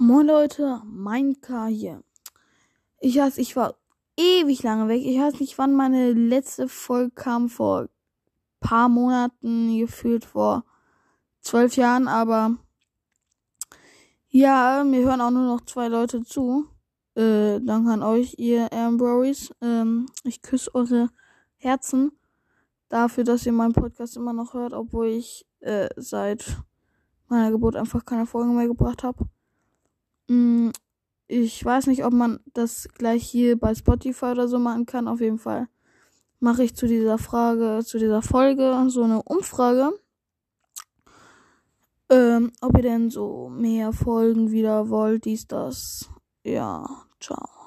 Moin Leute, mein K hier. Ich weiß, ich war ewig lange weg. Ich weiß nicht, wann meine letzte Folge kam, vor paar Monaten, gefühlt vor zwölf Jahren, aber ja, mir hören auch nur noch zwei Leute zu. Äh, danke an euch, ihr Ambrories. Ähm, ich küsse eure Herzen dafür, dass ihr meinen Podcast immer noch hört, obwohl ich äh, seit meiner Geburt einfach keine Folgen mehr gebracht habe. Mm, ich weiß nicht, ob man das gleich hier bei Spotify oder so machen kann. Auf jeden Fall mache ich zu dieser Frage, zu dieser Folge so eine Umfrage. Ähm, ob ihr denn so mehr Folgen wieder wollt, dies, das. Ja, ciao.